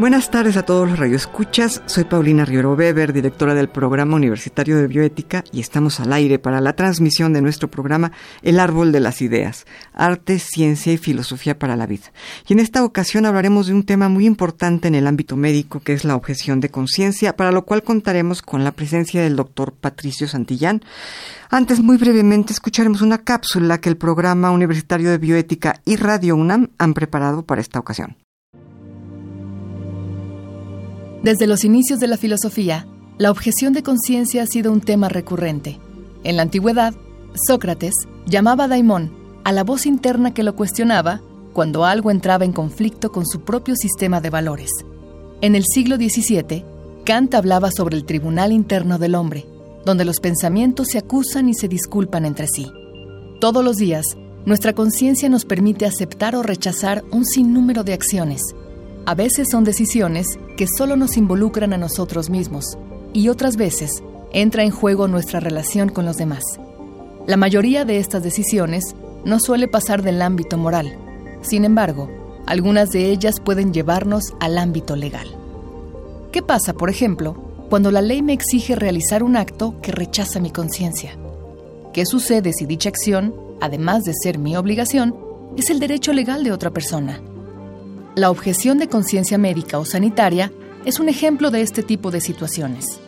Buenas tardes a todos los radioescuchas. Soy Paulina Rivero Weber, directora del Programa Universitario de Bioética, y estamos al aire para la transmisión de nuestro programa El Árbol de las Ideas, Arte, Ciencia y Filosofía para la Vida. Y en esta ocasión hablaremos de un tema muy importante en el ámbito médico, que es la objeción de conciencia, para lo cual contaremos con la presencia del doctor Patricio Santillán. Antes, muy brevemente, escucharemos una cápsula que el Programa Universitario de Bioética y Radio UNAM han preparado para esta ocasión. Desde los inicios de la filosofía, la objeción de conciencia ha sido un tema recurrente. En la antigüedad, Sócrates llamaba a Daimón a la voz interna que lo cuestionaba cuando algo entraba en conflicto con su propio sistema de valores. En el siglo XVII, Kant hablaba sobre el tribunal interno del hombre, donde los pensamientos se acusan y se disculpan entre sí. Todos los días, nuestra conciencia nos permite aceptar o rechazar un sinnúmero de acciones, a veces son decisiones que solo nos involucran a nosotros mismos y otras veces entra en juego nuestra relación con los demás. La mayoría de estas decisiones no suele pasar del ámbito moral. Sin embargo, algunas de ellas pueden llevarnos al ámbito legal. ¿Qué pasa, por ejemplo, cuando la ley me exige realizar un acto que rechaza mi conciencia? ¿Qué sucede si dicha acción, además de ser mi obligación, es el derecho legal de otra persona? La objeción de conciencia médica o sanitaria es un ejemplo de este tipo de situaciones.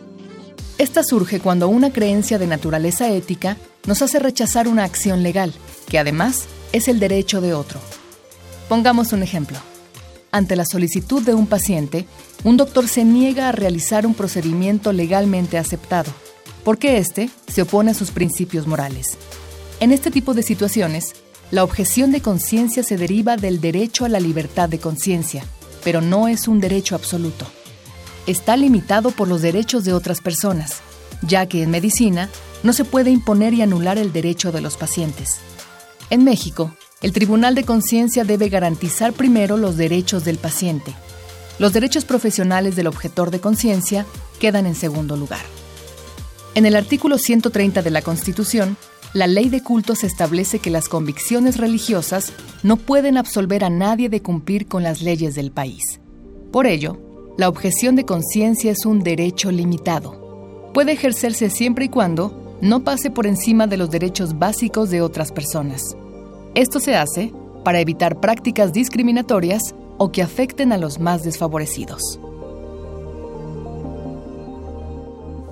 Esta surge cuando una creencia de naturaleza ética nos hace rechazar una acción legal, que además es el derecho de otro. Pongamos un ejemplo. Ante la solicitud de un paciente, un doctor se niega a realizar un procedimiento legalmente aceptado, porque éste se opone a sus principios morales. En este tipo de situaciones, la objeción de conciencia se deriva del derecho a la libertad de conciencia, pero no es un derecho absoluto. Está limitado por los derechos de otras personas, ya que en medicina no se puede imponer y anular el derecho de los pacientes. En México, el Tribunal de Conciencia debe garantizar primero los derechos del paciente. Los derechos profesionales del objetor de conciencia quedan en segundo lugar. En el artículo 130 de la Constitución, la ley de cultos establece que las convicciones religiosas no pueden absolver a nadie de cumplir con las leyes del país. Por ello, la objeción de conciencia es un derecho limitado. Puede ejercerse siempre y cuando no pase por encima de los derechos básicos de otras personas. Esto se hace para evitar prácticas discriminatorias o que afecten a los más desfavorecidos.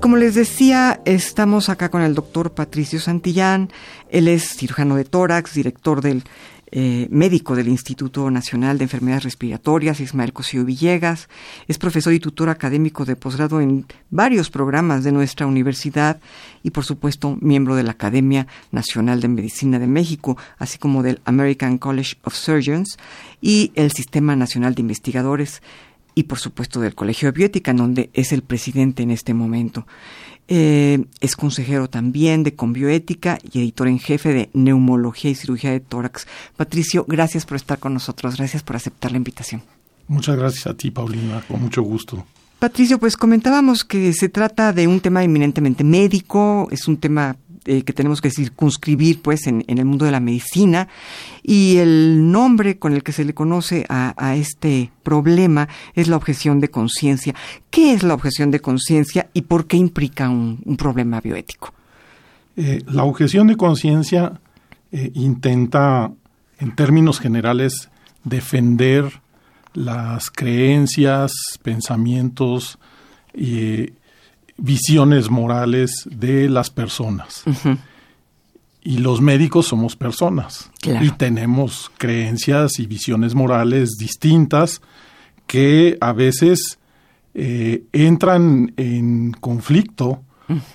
Como les decía, estamos acá con el doctor Patricio Santillán. Él es cirujano de tórax, director del eh, médico del Instituto Nacional de Enfermedades Respiratorias, Ismael Cosío Villegas. Es profesor y tutor académico de posgrado en varios programas de nuestra universidad y, por supuesto, miembro de la Academia Nacional de Medicina de México, así como del American College of Surgeons y el Sistema Nacional de Investigadores y por supuesto del Colegio de Bioética, en donde es el presidente en este momento. Eh, es consejero también de Conbioética y editor en jefe de Neumología y Cirugía de Tórax. Patricio, gracias por estar con nosotros, gracias por aceptar la invitación. Muchas gracias a ti, Paulina, con mucho gusto. Patricio, pues comentábamos que se trata de un tema eminentemente médico, es un tema eh, que tenemos que circunscribir pues en, el mundo de la medicina y el nombre con el que se le conoce a, este problema es la objeción de conciencia. ¿Qué es la objeción de conciencia y por qué implica un, problema bioético? Eh, la objeción de conciencia eh, intenta, en términos generales, defender las creencias, pensamientos y visiones morales de las personas. Y los médicos somos personas. Y tenemos creencias y visiones morales distintas que a veces eh, entran en conflicto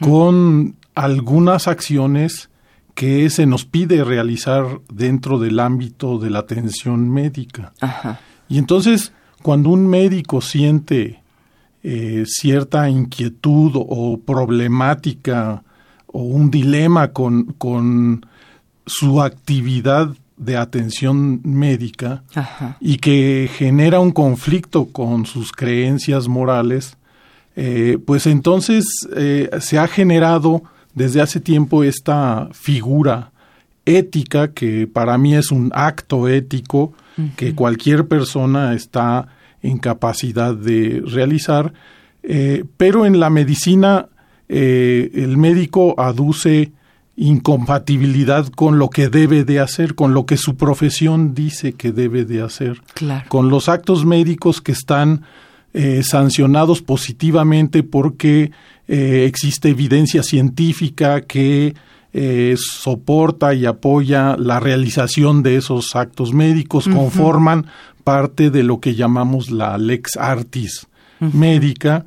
con algunas acciones que se nos pide realizar dentro del ámbito de la atención médica. Y entonces, cuando un médico siente eh, cierta inquietud o problemática o un dilema con, con su actividad de atención médica y que genera un conflicto con sus creencias morales, eh, pues entonces eh, se ha generado desde hace tiempo esta figura ética que para mí es un acto ético que cualquier persona está en capacidad de realizar, eh, pero en la medicina el médico aduce incompatibilidad con lo que debe de hacer, con lo que su profesión dice que debe de hacer, con los actos médicos que están eh, sancionados positivamente porque eh, existe evidencia científica que eh, soporta y apoya la realización de esos actos médicos, conforman parte de lo que llamamos la lex artis, médica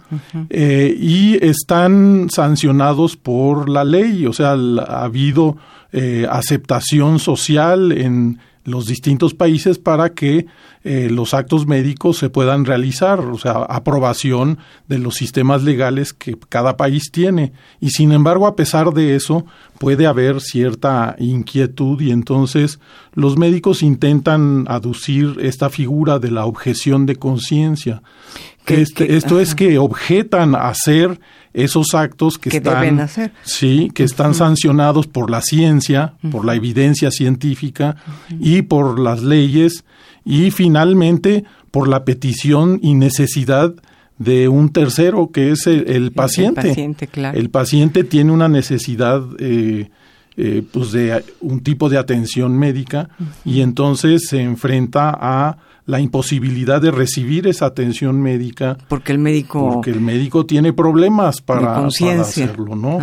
eh, y están sancionados por la ley, o sea, ha habido eh, aceptación social en los distintos países para que eh, los actos médicos se puedan realizar, o sea, aprobación de los sistemas legales que cada país tiene. Y sin embargo, a pesar de eso, puede haber cierta inquietud y entonces los médicos intentan aducir esta figura de la objeción de conciencia. Este, esto es que objetan hacer esos actos que, están sí que están sancionados por la ciencia por la evidencia científica y por las leyes y finalmente por la petición y necesidad de un tercero que es el, paciente el paciente, claro. el paciente tiene una necesidad eh, eh, pues de un tipo de atención médica y entonces se enfrenta a la imposibilidad de recibir esa atención médica porque el médico porque el médico tiene problemas para, hacerlo no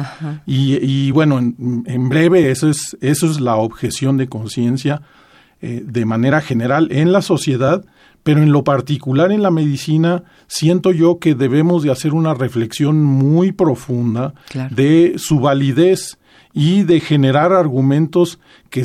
y, bueno en, breve eso es eso es la objeción de conciencia eh, de manera general en la sociedad pero en lo particular en la medicina siento yo que debemos de hacer una reflexión muy profunda de su validez y de generar argumentos que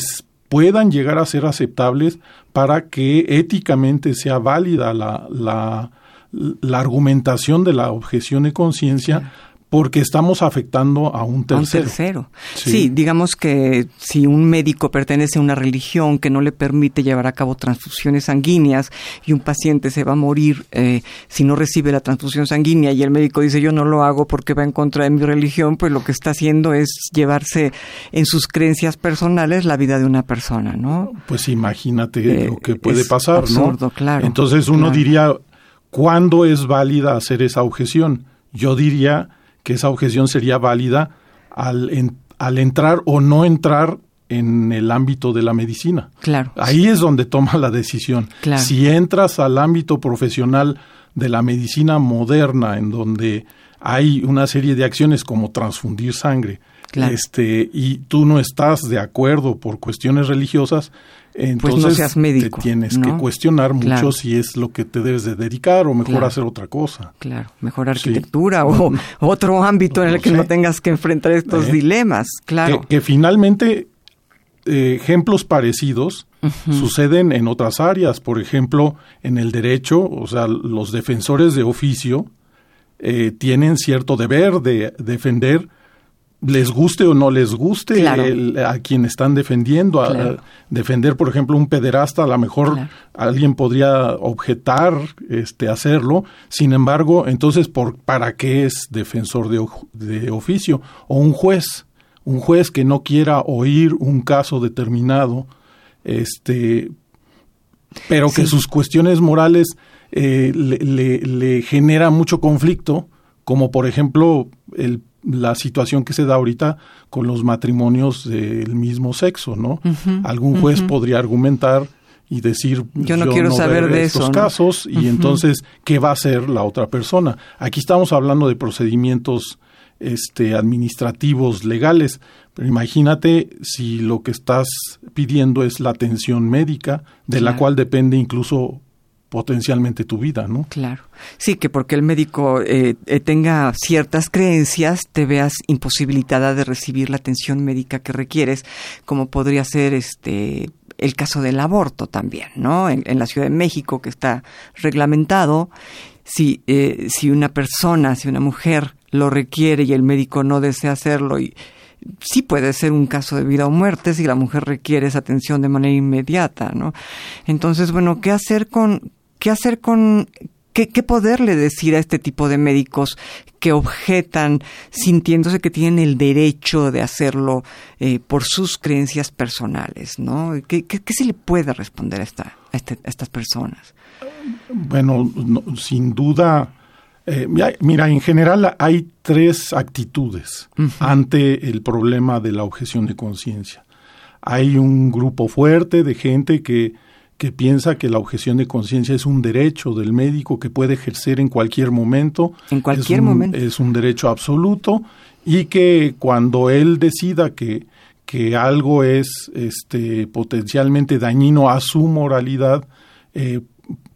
puedan llegar a ser aceptables para que éticamente sea válida la, la, la argumentación de la objeción de conciencia porque estamos afectando a un tercero. un tercero. Sí. digamos que si un médico pertenece a una religión que no le permite llevar a cabo transfusiones sanguíneas y un paciente se va a morir eh, si no recibe la transfusión sanguínea y el médico dice yo no lo hago porque va en contra de mi religión, pues lo que está haciendo es llevarse en sus creencias personales la vida de una persona, ¿no? Pues imagínate eh, lo que puede pasar, absurdo, Claro. Entonces uno diría, ¿cuándo es válida hacer esa objeción? Yo diría que esa objeción sería válida al, al entrar o no entrar en el ámbito de la medicina. Claro. Ahí es donde toma la decisión. Si entras al ámbito profesional de la medicina moderna, en donde hay una serie de acciones como transfundir sangre, este, y tú no estás de acuerdo por cuestiones religiosas, entonces pues no seas médico, te tienes que cuestionar mucho si es lo que te debes de dedicar o mejor hacer otra cosa. Claro, mejor arquitectura o otro ámbito en el que no tengas que enfrentar estos eh, dilemas, claro. Que, finalmente eh, ejemplos parecidos suceden en otras áreas, por ejemplo, en el derecho, o sea, los defensores de oficio eh, tienen cierto deber de defender les guste o no les guste a quien están defendiendo. A, defender, por ejemplo, un pederasta, a lo mejor alguien podría objetar este, hacerlo. Sin embargo, entonces, ¿por, ¿para qué es defensor de, de oficio? O un juez, un juez que no quiera oír un caso determinado, este, pero que sus cuestiones morales eh, le, le, le genera mucho conflicto, como por ejemplo el la situación que se da ahorita con los matrimonios del mismo sexo, ¿no? Algún juez podría argumentar y decir yo no quiero saber de estos casos y entonces qué va a hacer la otra persona. Aquí estamos hablando de procedimientos este administrativos legales, pero imagínate si lo que estás pidiendo es la atención médica de la cual depende incluso potencialmente tu vida, ¿no? Claro. Sí, que porque el médico eh, eh, tenga ciertas creencias, te veas imposibilitada de recibir la atención médica que requieres, como podría ser este el caso del aborto también, ¿no? En, la Ciudad de México, que está reglamentado, si, eh, si una persona, si una mujer lo requiere y el médico no desea hacerlo y sí puede ser un caso de vida o muerte si la mujer requiere esa atención de manera inmediata, ¿no? Entonces, bueno, ¿qué hacer con, qué hacer con, qué, qué poderle decir a este tipo de médicos que objetan sintiéndose que tienen el derecho de hacerlo eh, por sus creencias personales, ¿no? ¿Qué, qué, se le puede responder a, esta, a, este, estas personas? Bueno, sin duda, eh, mira, en general hay tres actitudes ante el problema de la objeción de conciencia. Hay un grupo fuerte de gente que, que piensa que la objeción de conciencia es un derecho del médico que puede ejercer en cualquier momento. En cualquier momento. Es un derecho absoluto y que cuando él decida que, que algo es este, potencialmente dañino a su moralidad, eh,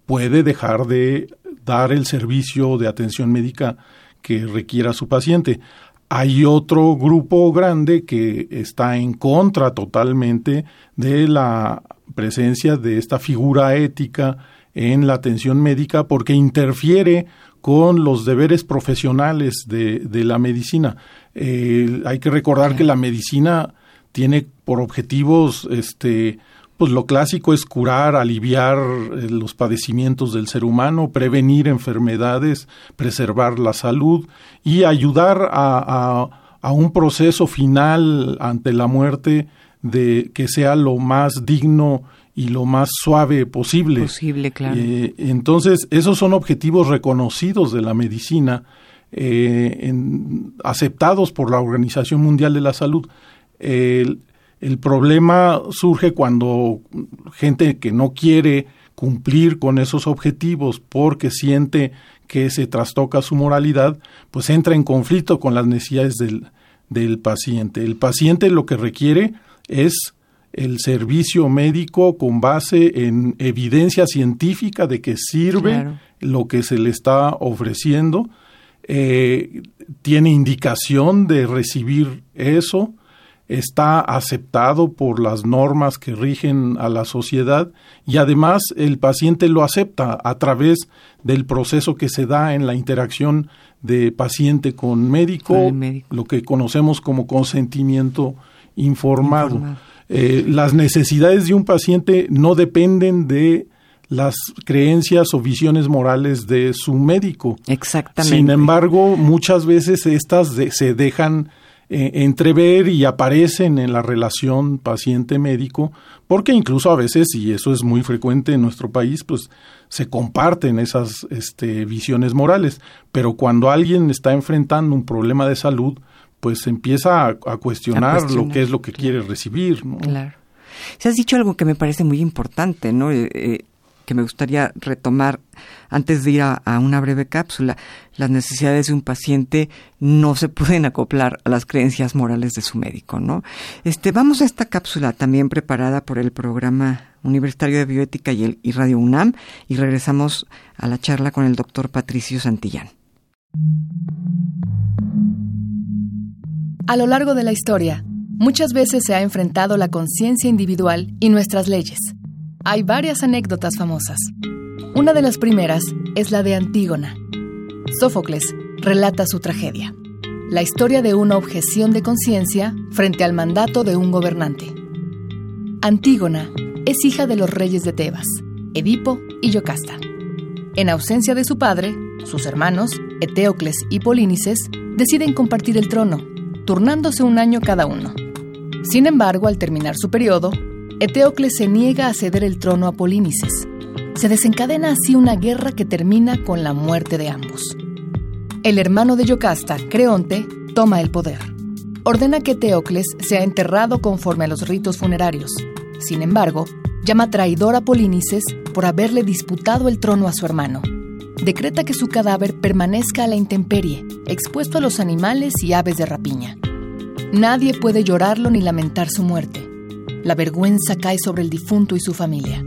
puede dejar de dar el servicio de atención médica que requiera su paciente. Hay otro grupo grande que está en contra totalmente de la presencia de esta figura ética en la atención médica porque interfiere con los deberes profesionales de, de la medicina. Eh, hay que recordar que la medicina tiene por objetivos este, pues lo clásico es curar, aliviar eh, los padecimientos del ser humano, prevenir enfermedades, preservar la salud y ayudar a, a, un proceso final ante la muerte de que sea lo más digno y lo más suave posible. Posible, claro. Eh, entonces, esos son objetivos reconocidos de la medicina, eh, aceptados por la Organización Mundial de la Salud. El problema surge cuando gente que no quiere cumplir con esos objetivos porque siente que se trastoca su moralidad, pues entra en conflicto con las necesidades del, del paciente. El paciente lo que requiere es el servicio médico con base en evidencia científica de que sirve lo que se le está ofreciendo, eh, tiene indicación de recibir eso, está aceptado por las normas que rigen a la sociedad y además el paciente lo acepta a través del proceso que se da en la interacción de paciente con médico, lo que conocemos como consentimiento informado. Eh, las necesidades de un paciente no dependen de las creencias o visiones morales de su médico. Exactamente. Sin embargo, muchas veces estas se dejan eh, entrever y aparecen en la relación paciente-médico, porque incluso a veces, y eso es muy frecuente en nuestro país, pues se comparten esas este, visiones morales, pero cuando alguien está enfrentando un problema de salud, pues empieza a, cuestionar, lo que es lo que quiere recibir. Claro. Se has dicho algo que me parece muy importante, ¿no? Eh, eh, que me gustaría retomar antes de ir a, una breve cápsula. Las necesidades de un paciente no se pueden acoplar a las creencias morales de su médico, ¿no? Este, vamos a esta cápsula también preparada por el programa Universitario de Bioética y, el, y Radio UNAM y regresamos a la charla con el doctor Patricio Santillán. A lo largo de la historia, muchas veces se ha enfrentado la conciencia individual y nuestras leyes hay varias anécdotas famosas. Una de las primeras es la de Antígona. Sófocles relata su tragedia, la historia de una objeción de conciencia frente al mandato de un gobernante. Antígona es hija de los reyes de Tebas, Edipo y Yocasta. En ausencia de su padre, sus hermanos, Eteocles y Polínices, deciden compartir el trono, turnándose un año cada uno. Sin embargo, al terminar su periodo, Eteocles se niega a ceder el trono a Polínices. Se desencadena así una guerra que termina con la muerte de ambos. El hermano de Yocasta, Creonte, toma el poder. Ordena que Eteocles sea enterrado conforme a los ritos funerarios. Sin embargo, llama traidor a Polínices por haberle disputado el trono a su hermano. Decreta que su cadáver permanezca a la intemperie, expuesto a los animales y aves de rapiña. Nadie puede llorarlo ni lamentar su muerte la vergüenza cae sobre el difunto y su familia.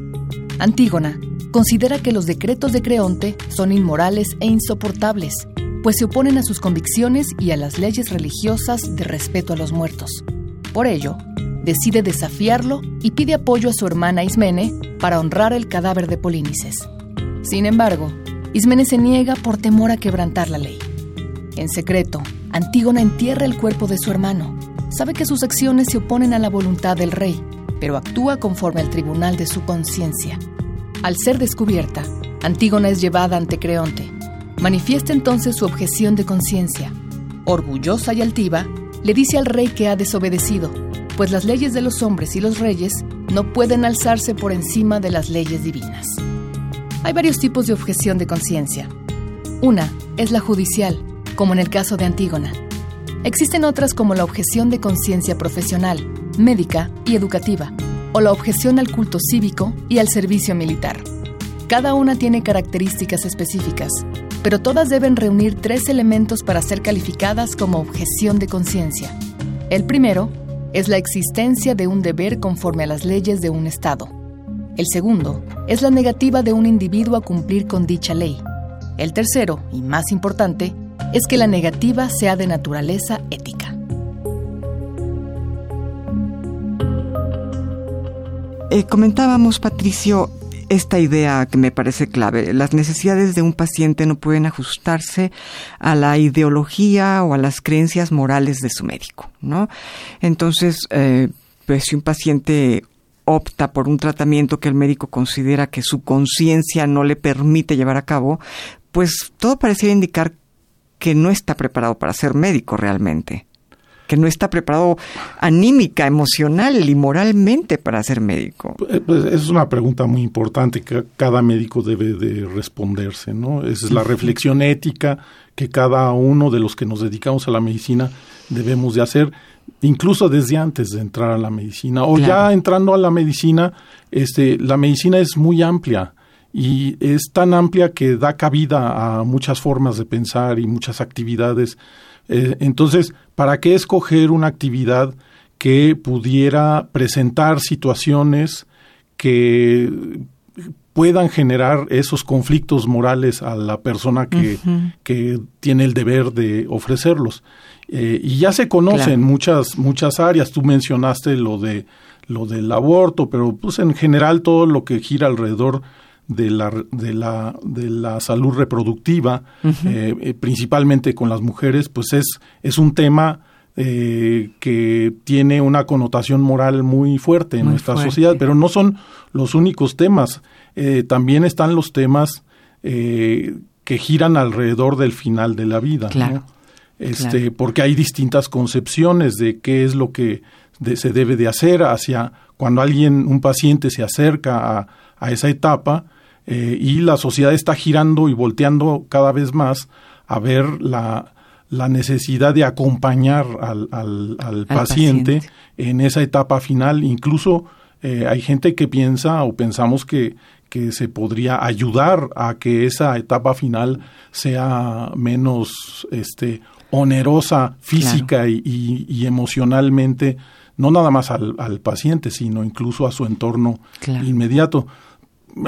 Antígona considera que los decretos de Creonte son inmorales e insoportables, pues se oponen a sus convicciones y a las leyes religiosas de respeto a los muertos. Por ello, decide desafiarlo y pide apoyo a su hermana Ismene para honrar el cadáver de Polínices. Sin embargo, Ismene se niega por temor a quebrantar la ley. En secreto, Antígona entierra el cuerpo de su hermano. Sabe que sus acciones se oponen a la voluntad del rey, pero actúa conforme al tribunal de su conciencia. Al ser descubierta, Antígona es llevada ante Creonte. Manifiesta entonces su objeción de conciencia. Orgullosa y altiva, le dice al rey que ha desobedecido, pues las leyes de los hombres y los reyes no pueden alzarse por encima de las leyes divinas. Hay varios tipos de objeción de conciencia. Una es la judicial, como en el caso de Antígona. Existen otras como la objeción de conciencia profesional, médica y educativa, o la objeción al culto cívico y al servicio militar. Cada una tiene características específicas, pero todas deben reunir tres elementos para ser calificadas como objeción de conciencia. El primero es la existencia de un deber conforme a las leyes de un Estado. El segundo es la negativa de un individuo a cumplir con dicha ley. El tercero, y más importante, es que la negativa sea de naturaleza ética. Eh, comentábamos, Patricio, esta idea que me parece clave. Las necesidades de un paciente no pueden ajustarse a la ideología o a las creencias morales de su médico, ¿no? Entonces, eh, pues si un paciente opta por un tratamiento que el médico considera que su conciencia no le permite llevar a cabo, pues todo pareciera indicar que no está preparado para ser médico realmente que no está preparado anímica, emocional y moralmente para ser médico? Pues, pues es una pregunta muy importante que cada médico debe de responderse, ¿no? Esa es la reflexión ética que cada uno de los que nos dedicamos a la medicina debemos de hacer, incluso desde antes de entrar a la medicina o ya entrando a la medicina, este, la medicina es muy amplia y es tan amplia que da cabida a muchas formas de pensar y muchas actividades eh, entonces, ¿para qué escoger una actividad que pudiera presentar situaciones que puedan generar esos conflictos morales a la persona que, que tiene el deber de ofrecerlos? Eh, y ya se conocen muchas muchas áreas. Tú mencionaste lo de lo del aborto, pero pues en general todo lo que gira alrededor de la, de la, de la salud reproductiva, eh, eh, principalmente con las mujeres, pues es, es un tema eh, que tiene una connotación moral muy fuerte en nuestra sociedad, pero no son los únicos temas. también están los temas que giran alrededor del final de la vida. Este, Porque hay distintas concepciones de qué es lo que se debe de hacer hacia cuando alguien, un paciente se acerca a, a esa etapa, eh, y la sociedad está girando y volteando cada vez más a ver la, la necesidad de acompañar al, al, paciente, en esa etapa final. Incluso eh, hay gente que piensa o pensamos que, que se podría ayudar a que esa etapa final sea menos este, onerosa física y, y, emocionalmente, no nada más al, al, paciente, sino incluso a su entorno inmediato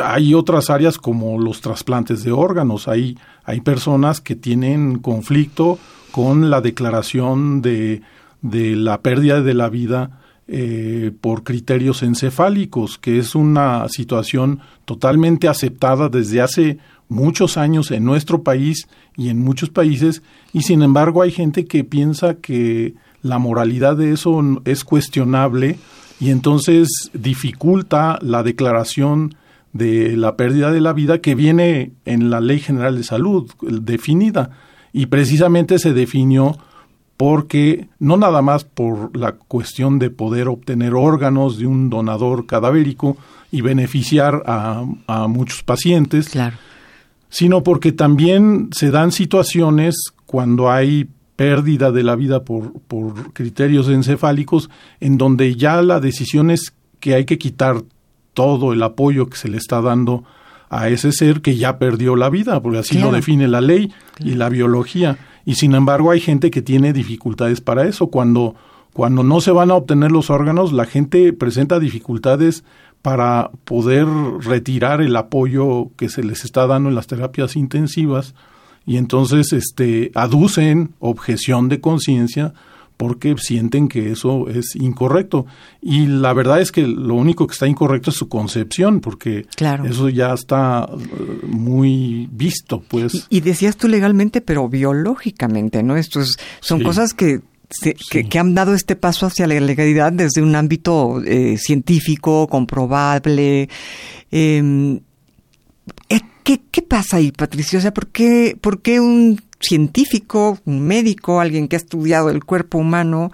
hay otras áreas como los trasplantes de órganos. Hay, hay personas que tienen conflicto con la declaración de, de la pérdida de la vida eh, por criterios encefálicos, que es una situación totalmente aceptada desde hace muchos años en nuestro país y en muchos países, y sin embargo hay gente que piensa que la moralidad de eso es cuestionable y entonces dificulta la declaración de la pérdida de la vida que viene en la Ley General de Salud definida. Y precisamente se definió porque no nada más por la cuestión de poder obtener órganos de un donador cadavérico y beneficiar a, a muchos pacientes, sino porque también se dan situaciones cuando hay pérdida de la vida por, por criterios encefálicos en donde ya la decisión es que hay que quitar todo el apoyo que se le está dando a ese ser que ya perdió la vida, porque así lo define la ley y la biología. Y sin embargo hay gente que tiene dificultades para eso. Cuando, cuando no se van a obtener los órganos, la gente presenta dificultades para poder retirar el apoyo que se les está dando en las terapias intensivas y entonces este aducen objeción de conciencia porque sienten que eso es incorrecto. Y la verdad es que lo único que está incorrecto es su concepción, porque eso ya está eh, muy visto, pues. Y, decías tú legalmente, pero biológicamente, ¿no? Esto son cosas que que, han dado este paso hacia la legalidad desde un ámbito eh, científico, comprobable. Em, eh, ¿qué, ¿qué, pasa ahí, Patricio? O sea, ¿por qué, ¿por qué un científico, un médico, alguien que ha estudiado el cuerpo humano,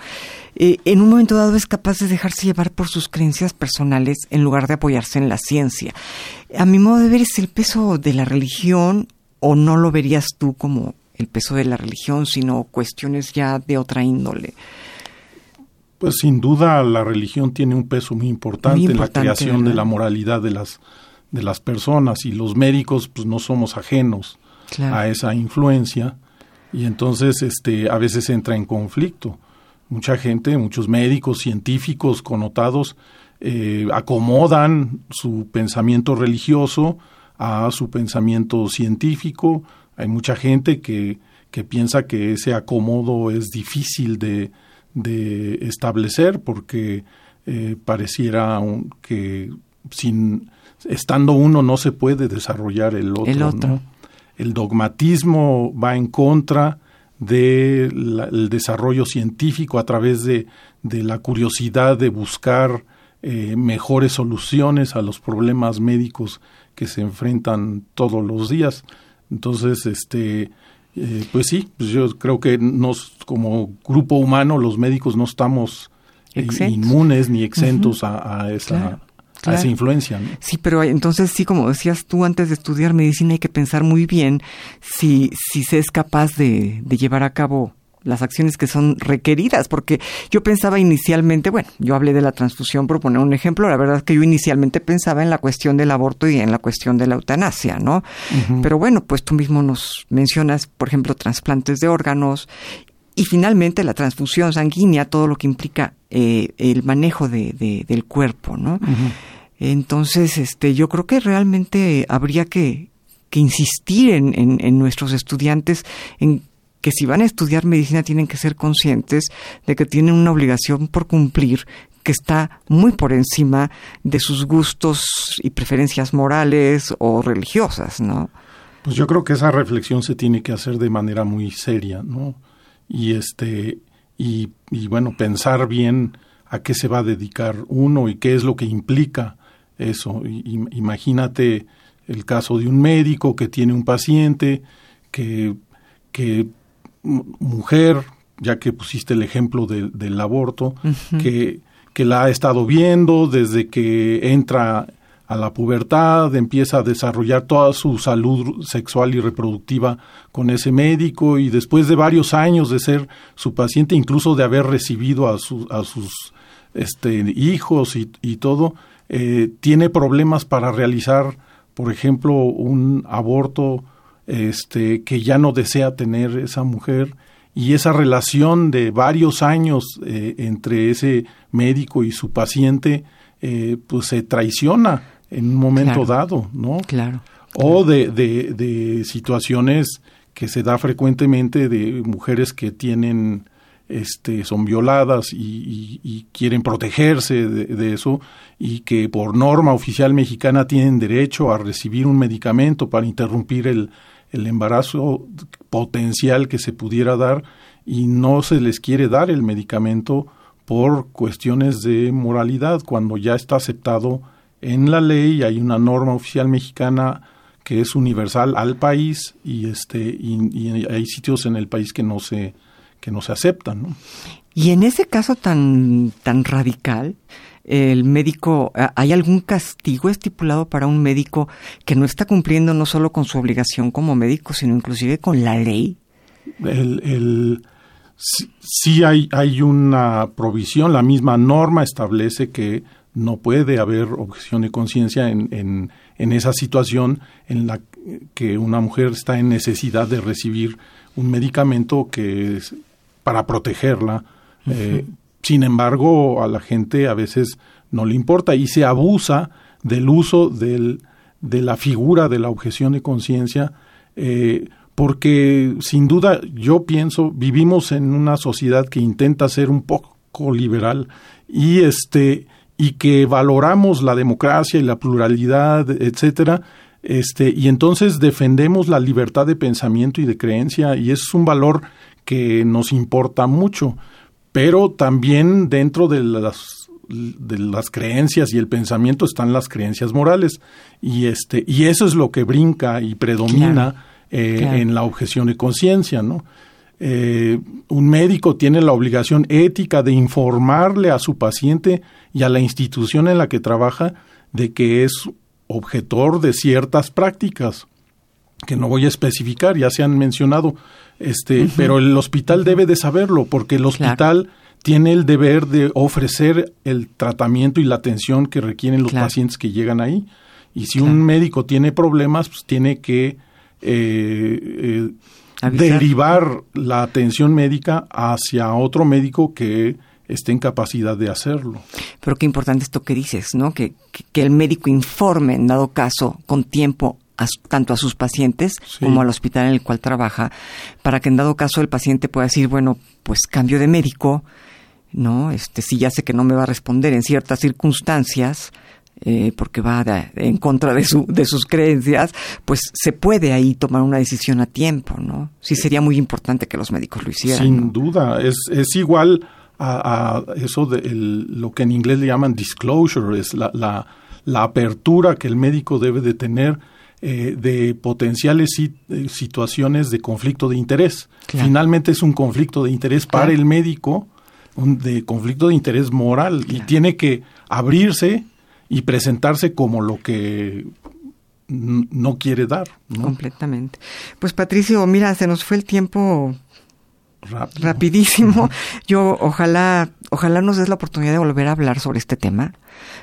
eh, en un momento dado es capaz de dejarse llevar por sus creencias personales en lugar de apoyarse en la ciencia. A mi modo de ver es el peso de la religión o no lo verías tú como el peso de la religión, sino cuestiones ya de otra índole. Pues sin duda la religión tiene un peso muy importante, en la creación de la moralidad de las de las personas y los médicos pues no somos ajenos a esa influencia y entonces este a veces entra en conflicto. Mucha gente, muchos médicos, científicos connotados eh, acomodan su pensamiento religioso a su pensamiento científico. Hay mucha gente que, que piensa que ese acomodo es difícil de, de establecer porque eh, pareciera que sin estando uno no se puede desarrollar el otro. El otro el dogmatismo va en contra del desarrollo científico a través de, la curiosidad de buscar eh, mejores soluciones a los problemas médicos que se enfrentan todos los días. Entonces, este, eh, pues sí, pues yo creo que nos, como grupo humano, los médicos no estamos eh, inmunes ni exentos a, esa esa influencia. Sí, pero entonces sí, como decías tú, antes de estudiar medicina hay que pensar muy bien si, si se es capaz de, de llevar a cabo las acciones que son requeridas, porque yo pensaba inicialmente, bueno, yo hablé de la transfusión por poner un ejemplo, la verdad es que yo inicialmente pensaba en la cuestión del aborto y en la cuestión de la eutanasia, ¿no? Pero bueno, pues tú mismo nos mencionas, por ejemplo, trasplantes de órganos y finalmente la transfusión sanguínea, todo lo que implica eh, el manejo de, del cuerpo, ¿no? Entonces, este, yo creo que realmente habría que, que insistir en, en, nuestros estudiantes en que si van a estudiar medicina tienen que ser conscientes de que tienen una obligación por cumplir que está muy por encima de sus gustos y preferencias morales o religiosas, ¿no? Pues yo creo que esa reflexión se tiene que hacer de manera muy seria, ¿no? Y este y, y bueno, pensar bien a qué se va a dedicar uno y qué es lo que implica eso. imagínate el caso de un médico que tiene un paciente que, que mujer, ya que pusiste el ejemplo del aborto, que, que la ha estado viendo desde que entra a la pubertad, empieza a desarrollar toda su salud sexual y reproductiva con ese médico y después de varios años de ser su paciente, incluso de haber recibido a, a sus este, hijos y, y todo, eh, tiene problemas para realizar, por ejemplo, un aborto este, que ya no desea tener esa mujer y esa relación de varios años eh, entre ese médico y su paciente, eh, pues se traiciona en un momento dado, ¿no? Claro. O de, de, de situaciones que se da frecuentemente de mujeres que tienen este, son violadas y, quieren protegerse de, eso y que por norma oficial mexicana tienen derecho a recibir un medicamento para interrumpir el, embarazo potencial que se pudiera dar y no se les quiere dar el medicamento por cuestiones de moralidad cuando ya está aceptado en la ley hay una norma oficial mexicana que es universal al país y este y hay sitios en el país que no se que no se aceptan. ¿no? Y en ese caso tan, tan radical, el médico, ¿hay algún castigo estipulado para un médico que no está cumpliendo no solo con su obligación como médico, sino inclusive con la ley? El, el, sí, hay, hay una provisión, la misma norma establece que no puede haber objeción de conciencia en, en, en, esa situación en la que una mujer está en necesidad de recibir un medicamento que para protegerla. Eh, sin embargo, a la gente a veces no le importa y se abusa del uso del, de la figura de la objeción de conciencia eh, porque sin duda yo pienso vivimos en una sociedad que intenta ser un poco liberal y este y que valoramos la democracia y la pluralidad, etcétera, este, y entonces defendemos la libertad de pensamiento y de creencia, y es un valor que nos importa mucho, pero también dentro de las de las creencias y el pensamiento están las creencias morales. Y este y eso es lo que brinca y predomina eh, en la objeción de conciencia no eh, un médico tiene la obligación ética de informarle a su paciente y a la institución en la que trabaja de que es objetor de ciertas prácticas que no voy a especificar, ya se han mencionado, este, pero el hospital debe de saberlo porque el hospital tiene el deber de ofrecer el tratamiento y la atención que requieren los pacientes que llegan ahí. Y si un médico tiene problemas, pues tiene que eh, eh, derivar la atención médica hacia otro médico que esté en capacidad de hacerlo. Pero qué importante esto que dices, ¿no? Que, que, el médico informe, en dado caso, con tiempo, tanto a sus pacientes como al hospital en el cual trabaja, para que en dado caso el paciente pueda decir, bueno, pues cambio de médico, ¿no? Este, si ya sé que no me va a responder en ciertas circunstancias, eh, porque va en contra de, su, de sus creencias, pues se puede ahí tomar una decisión a tiempo, ¿no? Sí sería muy importante que los médicos lo hicieran. Sin duda, es, es igual a, eso de lo que en inglés le llaman disclosure, es la, la, la apertura que el médico debe de tener eh, de potenciales eh, situaciones de conflicto de interés. Finalmente es un conflicto de interés para el médico, un de conflicto de interés moral y tiene que abrirse y presentarse como lo que no quiere dar. Completamente. Pues Patricio, mira, se nos fue el tiempo rapidísimo. Yo ojalá, ojalá nos des la oportunidad de volver a hablar sobre este tema,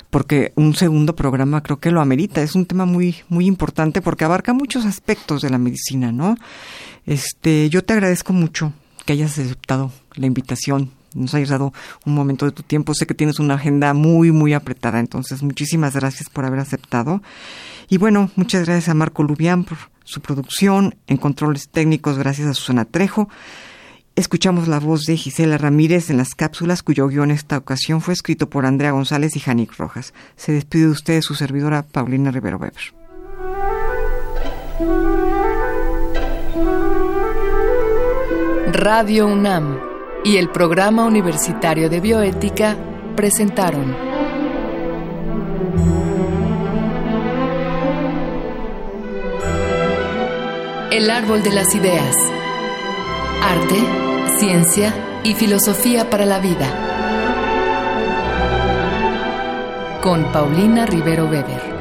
porque un segundo programa creo que lo amerita. Es un tema muy, muy importante porque abarca muchos aspectos de la medicina, ¿no? Este, yo te agradezco mucho que hayas aceptado la invitación nos hayas dado un momento de tu tiempo. Sé que tienes una agenda muy, muy apretada, entonces muchísimas gracias por haber aceptado. Y bueno, muchas gracias a Marco Lubián por su producción, en controles técnicos, gracias a Susana Trejo. Escuchamos la voz de Gisela Ramírez en las cápsulas, cuyo guion esta ocasión fue escrito por Andrea González y Janik Rojas. Se despide de ustedes su servidora Paulina Rivero Weber. Radio UNAM y el Programa Universitario de Bioética presentaron El Árbol de las Ideas. Arte, ciencia y filosofía para la vida. Con Paulina Rivero Weber.